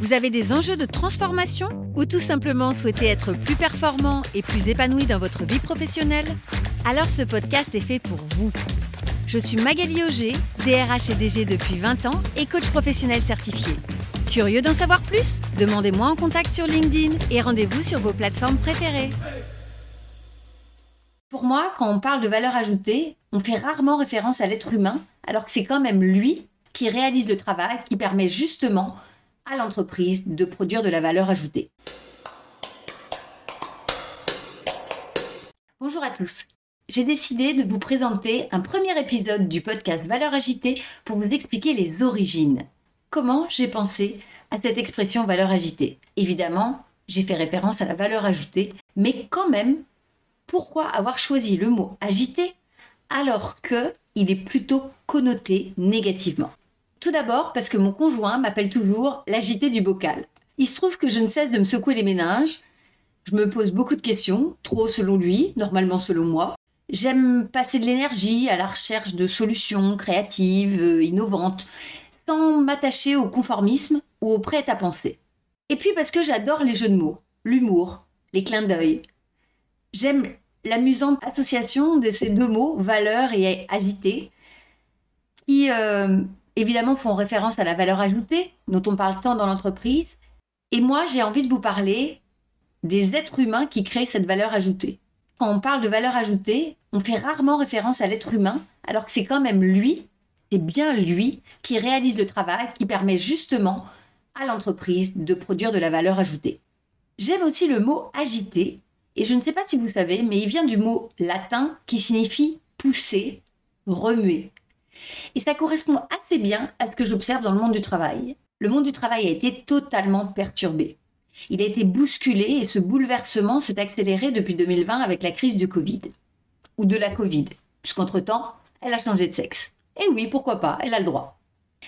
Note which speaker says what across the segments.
Speaker 1: vous avez des enjeux de transformation ou tout simplement souhaitez être plus performant et plus épanoui dans votre vie professionnelle? Alors ce podcast est fait pour vous. Je suis Magali Auger, DRH et DG depuis 20 ans et coach professionnel certifié. Curieux d'en savoir plus? Demandez-moi en contact sur LinkedIn et rendez-vous sur vos plateformes préférées. Pour moi, quand on parle de valeur ajoutée, on fait rarement référence à l'être humain, alors que c'est quand même lui qui réalise le travail qui permet justement l'entreprise de produire de la valeur ajoutée. Bonjour à tous. J'ai décidé de vous présenter un premier épisode du podcast Valeur agitée pour vous expliquer les origines. Comment j'ai pensé à cette expression valeur agitée? Évidemment, j'ai fait référence à la valeur ajoutée, mais quand même, pourquoi avoir choisi le mot agité alors que il est plutôt connoté négativement? Tout d'abord parce que mon conjoint m'appelle toujours l'agité du bocal. Il se trouve que je ne cesse de me secouer les méninges. Je me pose beaucoup de questions, trop selon lui, normalement selon moi. J'aime passer de l'énergie à la recherche de solutions créatives, euh, innovantes, sans m'attacher au conformisme ou au prêt-à-penser. Et puis parce que j'adore les jeux de mots, l'humour, les clins d'œil. J'aime l'amusante association de ces deux mots, valeur et agité, qui euh, évidemment font référence à la valeur ajoutée dont on parle tant dans l'entreprise. Et moi, j'ai envie de vous parler des êtres humains qui créent cette valeur ajoutée. Quand on parle de valeur ajoutée, on fait rarement référence à l'être humain, alors que c'est quand même lui, c'est bien lui qui réalise le travail qui permet justement à l'entreprise de produire de la valeur ajoutée. J'aime aussi le mot agité, et je ne sais pas si vous savez, mais il vient du mot latin qui signifie pousser, remuer. Et ça correspond assez bien à ce que j'observe dans le monde du travail. Le monde du travail a été totalement perturbé. Il a été bousculé et ce bouleversement s'est accéléré depuis 2020 avec la crise du Covid. Ou de la Covid, puisqu'entre-temps, elle a changé de sexe. Et oui, pourquoi pas, elle a le droit.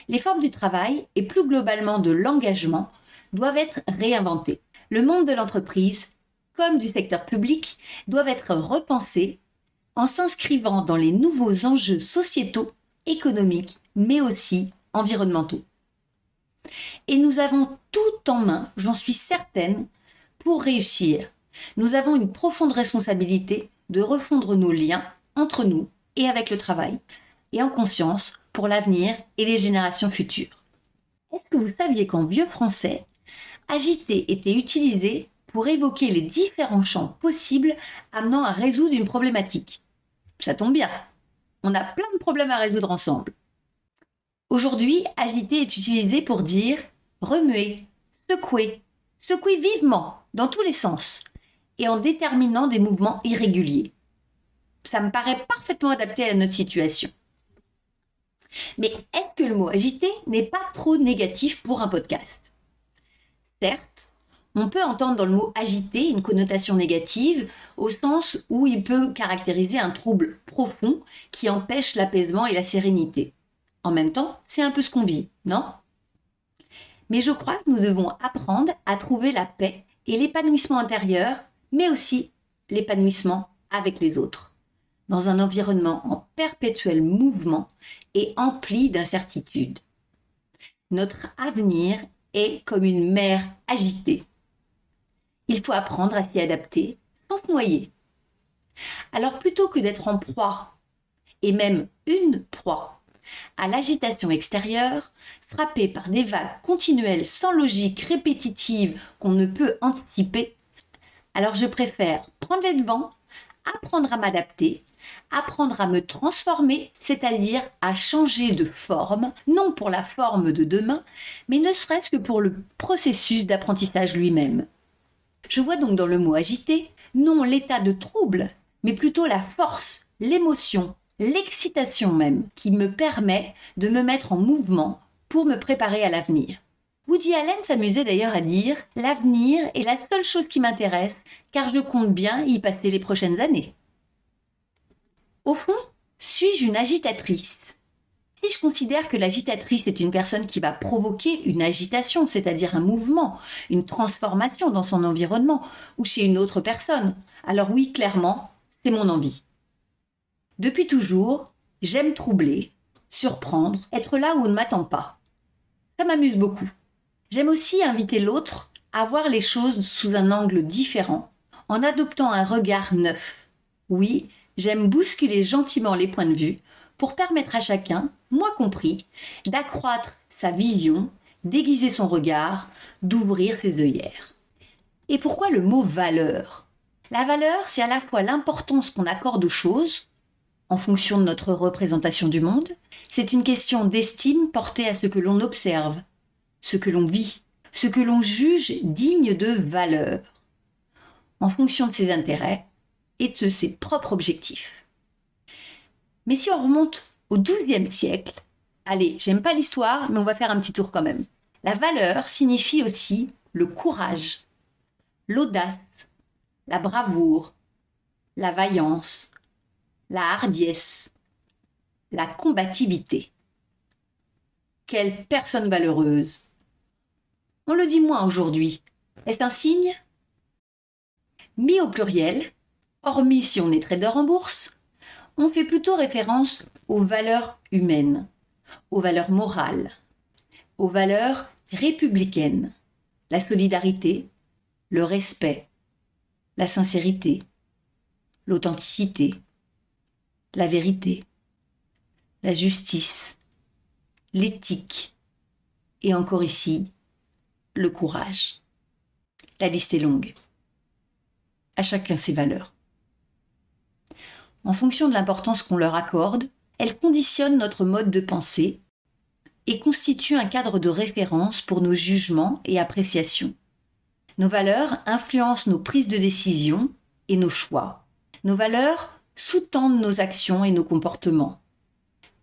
Speaker 1: Les formes du travail et plus globalement de l'engagement doivent être réinventées. Le monde de l'entreprise, comme du secteur public, doivent être repensés en s'inscrivant dans les nouveaux enjeux sociétaux économiques, mais aussi environnementaux. Et nous avons tout en main, j'en suis certaine, pour réussir. Nous avons une profonde responsabilité de refondre nos liens entre nous et avec le travail, et en conscience pour l'avenir et les générations futures. Est-ce que vous saviez qu'en vieux français, agiter était utilisé pour évoquer les différents champs possibles amenant à résoudre une problématique? Ça tombe bien, on a plein de problèmes à résoudre ensemble. Aujourd'hui, agiter est utilisé pour dire remuer, secouer, secouer vivement, dans tous les sens, et en déterminant des mouvements irréguliers. Ça me paraît parfaitement adapté à notre situation. Mais est-ce que le mot agiter n'est pas trop négatif pour un podcast? Certes, on peut entendre dans le mot agité une connotation négative au sens où il peut caractériser un trouble profond qui empêche l'apaisement et la sérénité. En même temps, c'est un peu ce qu'on vit, non? Mais je crois que nous devons apprendre à trouver la paix et l'épanouissement intérieur, mais aussi l'épanouissement avec les autres, dans un environnement en perpétuel mouvement et empli d'incertitudes. Notre avenir est comme une mer agitée il faut apprendre à s'y adapter sans se noyer. Alors plutôt que d'être en proie, et même une proie, à l'agitation extérieure, frappée par des vagues continuelles sans logique répétitive qu'on ne peut anticiper, alors je préfère prendre les devants, apprendre à m'adapter, apprendre à me transformer, c'est-à-dire à changer de forme, non pour la forme de demain, mais ne serait-ce que pour le processus d'apprentissage lui-même. Je vois donc dans le mot agité non l'état de trouble, mais plutôt la force, l'émotion, l'excitation même qui me permet de me mettre en mouvement pour me préparer à l'avenir. Woody Allen s'amusait d'ailleurs à dire L'avenir est la seule chose qui m'intéresse car je compte bien y passer les prochaines années. Au fond, suis-je une agitatrice? Si je considère que l'agitatrice est une personne qui va provoquer une agitation, c'est-à-dire un mouvement, une transformation dans son environnement ou chez une autre personne, alors oui, clairement, c'est mon envie. Depuis toujours, j'aime troubler, surprendre, être là où on ne m'attend pas. Ça m'amuse beaucoup. J'aime aussi inviter l'autre à voir les choses sous un angle différent, en adoptant un regard neuf. Oui, j'aime bousculer gentiment les points de vue pour permettre à chacun, moi compris, d'accroître sa vision, d'aiguiser son regard, d'ouvrir ses œillères. Et pourquoi le mot valeur? La valeur, c'est à la fois l'importance qu'on accorde aux choses, en fonction de notre représentation du monde, c'est une question d'estime portée à ce que l'on observe, ce que l'on vit, ce que l'on juge digne de valeur, en fonction de ses intérêts et de ses propres objectifs. Mais si on remonte au XIIe siècle, allez, j'aime pas l'histoire, mais on va faire un petit tour quand même. La valeur signifie aussi le courage, l'audace, la bravoure, la vaillance, la hardiesse, la combativité. Quelle personne valeureuse On le dit moins aujourd'hui. Est-ce un signe? Mis au pluriel, hormis si on est trader en bourse, on fait plutôt référence aux valeurs humaines, aux valeurs morales, aux valeurs républicaines, la solidarité, le respect, la sincérité, l'authenticité, la vérité, la justice, l'éthique et encore ici, le courage. La liste est longue. À chacun ses valeurs. En fonction de l'importance qu'on leur accorde, elles conditionnent notre mode de pensée et constituent un cadre de référence pour nos jugements et appréciations. Nos valeurs influencent nos prises de décision et nos choix. Nos valeurs sous-tendent nos actions et nos comportements.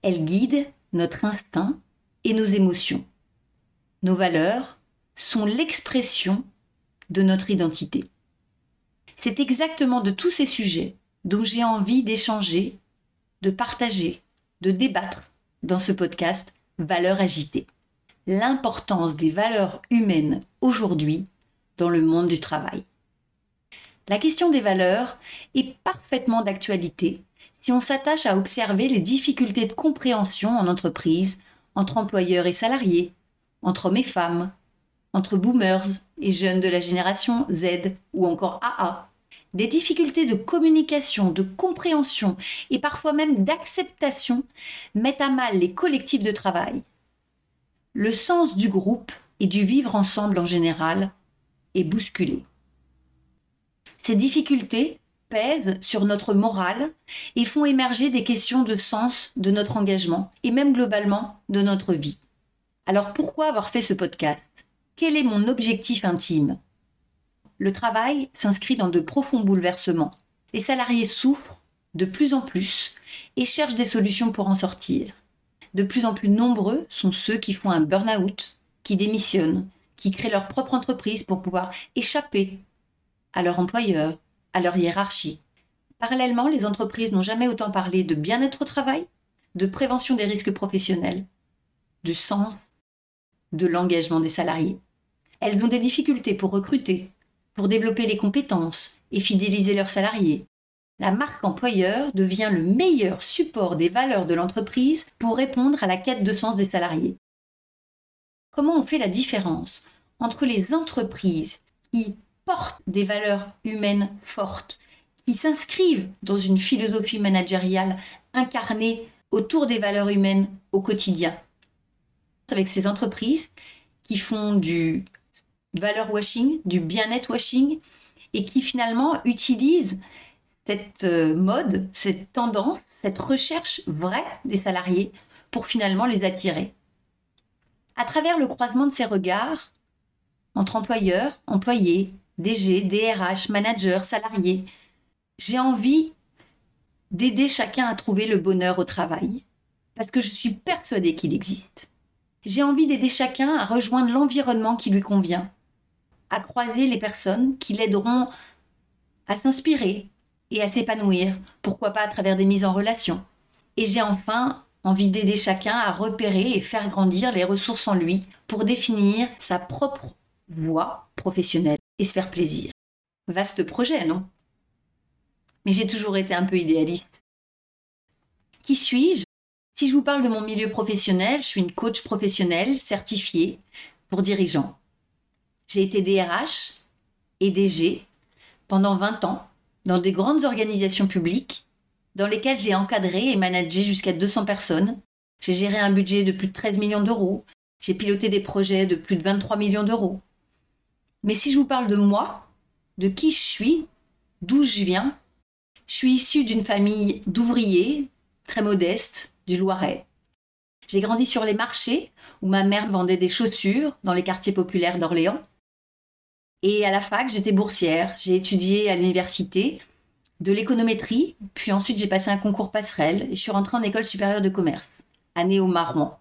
Speaker 1: Elles guident notre instinct et nos émotions. Nos valeurs sont l'expression de notre identité. C'est exactement de tous ces sujets dont j'ai envie d'échanger, de partager, de débattre dans ce podcast Valeurs agitées. L'importance des valeurs humaines aujourd'hui dans le monde du travail. La question des valeurs est parfaitement d'actualité si on s'attache à observer les difficultés de compréhension en entreprise, entre employeurs et salariés, entre hommes et femmes, entre boomers et jeunes de la génération Z ou encore AA. Des difficultés de communication, de compréhension et parfois même d'acceptation mettent à mal les collectifs de travail. Le sens du groupe et du vivre ensemble en général est bousculé. Ces difficultés pèsent sur notre morale et font émerger des questions de sens de notre engagement et même globalement de notre vie. Alors pourquoi avoir fait ce podcast? Quel est mon objectif intime? Le travail s'inscrit dans de profonds bouleversements. Les salariés souffrent de plus en plus et cherchent des solutions pour en sortir. De plus en plus nombreux sont ceux qui font un burn-out, qui démissionnent, qui créent leur propre entreprise pour pouvoir échapper à leur employeur, à leur hiérarchie. Parallèlement, les entreprises n'ont jamais autant parlé de bien-être au travail, de prévention des risques professionnels, de sens, de l'engagement des salariés. Elles ont des difficultés pour recruter, développer les compétences et fidéliser leurs salariés. La marque employeur devient le meilleur support des valeurs de l'entreprise pour répondre à la quête de sens des salariés. Comment on fait la différence entre les entreprises qui portent des valeurs humaines fortes, qui s'inscrivent dans une philosophie managériale incarnée autour des valeurs humaines au quotidien? Avec ces entreprises qui font du valeur washing, du bien-être washing, et qui finalement utilisent cette euh, mode, cette tendance, cette recherche vraie des salariés pour finalement les attirer. À travers le croisement de ces regards entre employeurs, employés, DG, DRH, manager, salarié. J'ai envie d'aider chacun à trouver le bonheur au travail, parce que je suis persuadée qu'il existe. J'ai envie d'aider chacun à rejoindre l'environnement qui lui convient, à croiser les personnes qui l'aideront à s'inspirer et à s'épanouir, pourquoi pas à travers des mises en relation. Et j'ai enfin envie d'aider chacun à repérer et faire grandir les ressources en lui pour définir sa propre voie professionnelle et se faire plaisir. Vaste projet, non? Mais j'ai toujours été un peu idéaliste. Qui suis-je? Si je vous parle de mon milieu professionnel, je suis une coach professionnelle certifiée pour dirigeants. J'ai été DRH et DG pendant 20 ans dans des grandes organisations publiques dans lesquelles j'ai encadré et managé jusqu'à 200 personnes. J'ai géré un budget de plus de 13 millions d'euros. J'ai piloté des projets de plus de 23 millions d'euros. Mais si je vous parle de moi, de qui je suis, d'où je viens, je suis issue d'une famille d'ouvriers, très modeste, du Loiret. J'ai grandi sur les marchés où ma mère vendait des chaussures dans les quartiers populaires d'Orléans. Et à la fac, j'étais boursière. J'ai étudié à l'université de l'économétrie, puis ensuite j'ai passé un concours passerelle et je suis rentrée en école supérieure de commerce, à Néo-Marouan.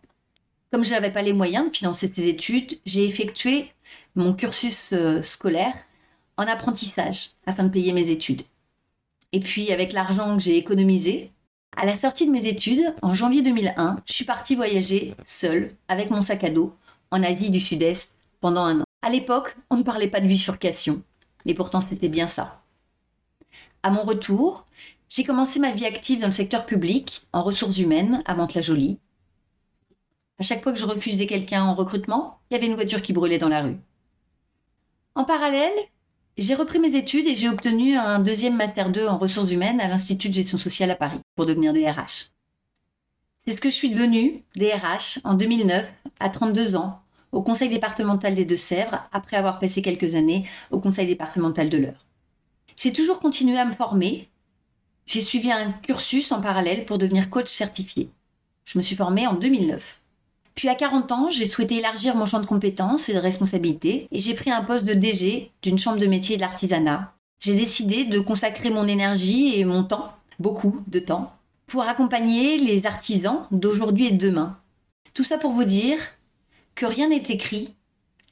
Speaker 1: Comme je n'avais pas les moyens de financer ces études, j'ai effectué mon cursus euh, scolaire en apprentissage afin de payer mes études. Et puis avec l'argent que j'ai économisé, à la sortie de mes études, en janvier 2001, je suis partie voyager seule avec mon sac à dos en Asie du Sud-Est pendant un an. À l'époque, on ne parlait pas de bifurcation, mais pourtant c'était bien ça. À mon retour, j'ai commencé ma vie active dans le secteur public, en ressources humaines, à Mantes-la-Jolie. À chaque fois que je refusais quelqu'un en recrutement, il y avait une voiture qui brûlait dans la rue. En parallèle, j'ai repris mes études et j'ai obtenu un deuxième Master 2 en ressources humaines à l'Institut de gestion sociale à Paris pour devenir DRH. C'est ce que je suis devenue, DRH, en 2009, à 32 ans, au Conseil départemental des Deux-Sèvres, après avoir passé quelques années au Conseil départemental de l'Eure. J'ai toujours continué à me former. J'ai suivi un cursus en parallèle pour devenir coach certifié. Je me suis formée en 2009. Puis à 40 ans, j'ai souhaité élargir mon champ de compétences et de responsabilités et j'ai pris un poste de DG d'une chambre de métier de l'artisanat. J'ai décidé de consacrer mon énergie et mon temps, beaucoup de temps, pour accompagner les artisans d'aujourd'hui et de demain. Tout ça pour vous dire que rien n'est écrit,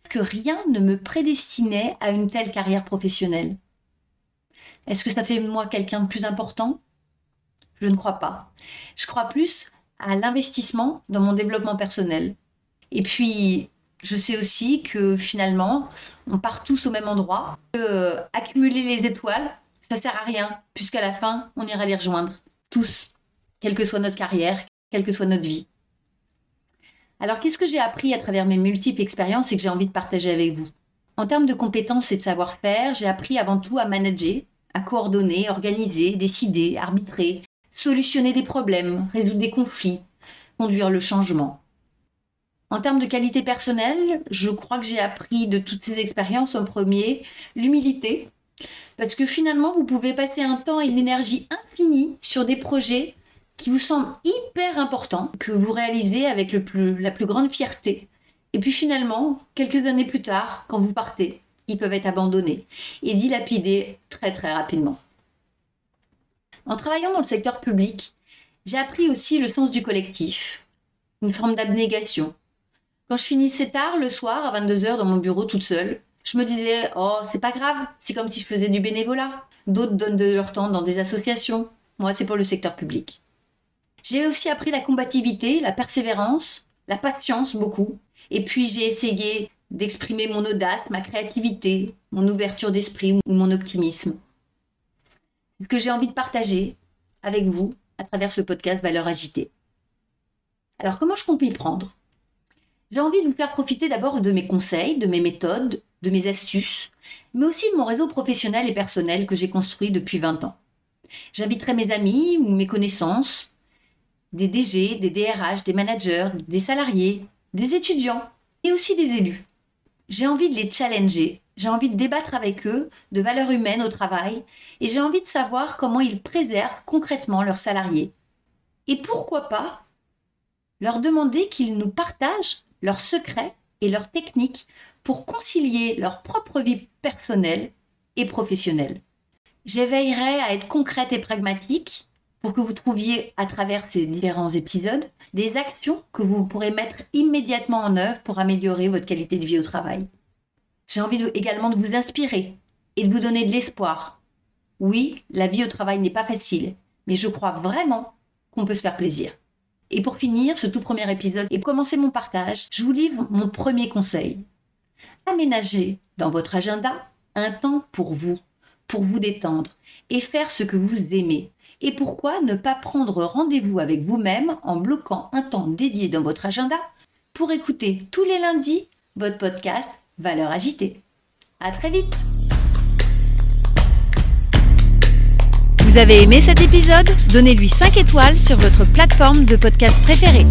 Speaker 1: que rien ne me prédestinait à une telle carrière professionnelle. Est-ce que ça fait moi quelqu'un de plus important? Je ne crois pas. Je crois plus à l'investissement dans mon développement personnel. Et puis, je sais aussi que finalement, on part tous au même endroit. Euh, accumuler les étoiles, ça sert à rien, puisqu'à la fin, on ira les rejoindre. Tous, quelle que soit notre carrière, quelle que soit notre vie. Alors, qu'est-ce que j'ai appris à travers mes multiples expériences et que j'ai envie de partager avec vous? En termes de compétences et de savoir-faire, j'ai appris avant tout à manager, à coordonner, organiser, décider, arbitrer, solutionner des problèmes, résoudre des conflits, conduire le changement. En termes de qualité personnelle, je crois que j'ai appris de toutes ces expériences en premier l'humilité, parce que finalement, vous pouvez passer un temps et une énergie infinie sur des projets qui vous semblent hyper importants, que vous réalisez avec la plus grande fierté. Et puis finalement, quelques années plus tard, quand vous partez, ils peuvent être abandonnés et dilapidés très très rapidement. En travaillant dans le secteur public, j'ai appris aussi le sens du collectif, une forme d'abnégation. Quand je finissais tard le soir à 22h dans mon bureau toute seule, je me disais "Oh, c'est pas grave, c'est comme si je faisais du bénévolat. D'autres donnent de leur temps dans des associations. Moi, c'est pour le secteur public." J'ai aussi appris la combativité, la persévérance, la patience beaucoup. Et puis j'ai essayé d'exprimer mon audace, ma créativité, mon ouverture d'esprit ou mon optimisme. C'est ce que j'ai envie de partager avec vous à travers ce podcast Valeurs agitées. Alors comment je compte m'y prendre? J'ai envie de vous faire profiter d'abord de mes conseils, de mes méthodes, de mes astuces, mais aussi de mon réseau professionnel et personnel que j'ai construit depuis 20 ans. J'inviterai mes amis ou mes connaissances, des DG, des DRH, des managers, des salariés, des étudiants et aussi des élus j'ai envie de les challenger, j'ai envie de débattre avec eux de valeurs humaines au travail et j'ai envie de savoir comment ils préservent concrètement leurs salariés. Et pourquoi pas leur demander qu'ils nous partagent leurs secrets et leurs techniques pour concilier leur propre vie personnelle et professionnelle. J'éveillerai à être concrète et pragmatique pour que vous trouviez à travers ces différents épisodes des actions que vous pourrez mettre immédiatement en œuvre pour améliorer votre qualité de vie au travail. J'ai envie également de vous inspirer et de vous donner de l'espoir. Oui, la vie au travail n'est pas facile, mais je crois vraiment qu'on peut se faire plaisir. Et pour finir ce tout premier épisode et commencer mon partage, je vous livre mon premier conseil. Aménagez dans votre agenda un temps pour vous, pour vous détendre et faire ce que vous aimez. Et pourquoi ne pas prendre rendez-vous avec vous-même en bloquant un temps dédié dans votre agenda pour écouter tous les lundis votre podcast Valeurs agitées. À très vite!
Speaker 2: Vous avez aimé cet épisode? Donnez-lui 5 étoiles sur votre plateforme de podcast préférée.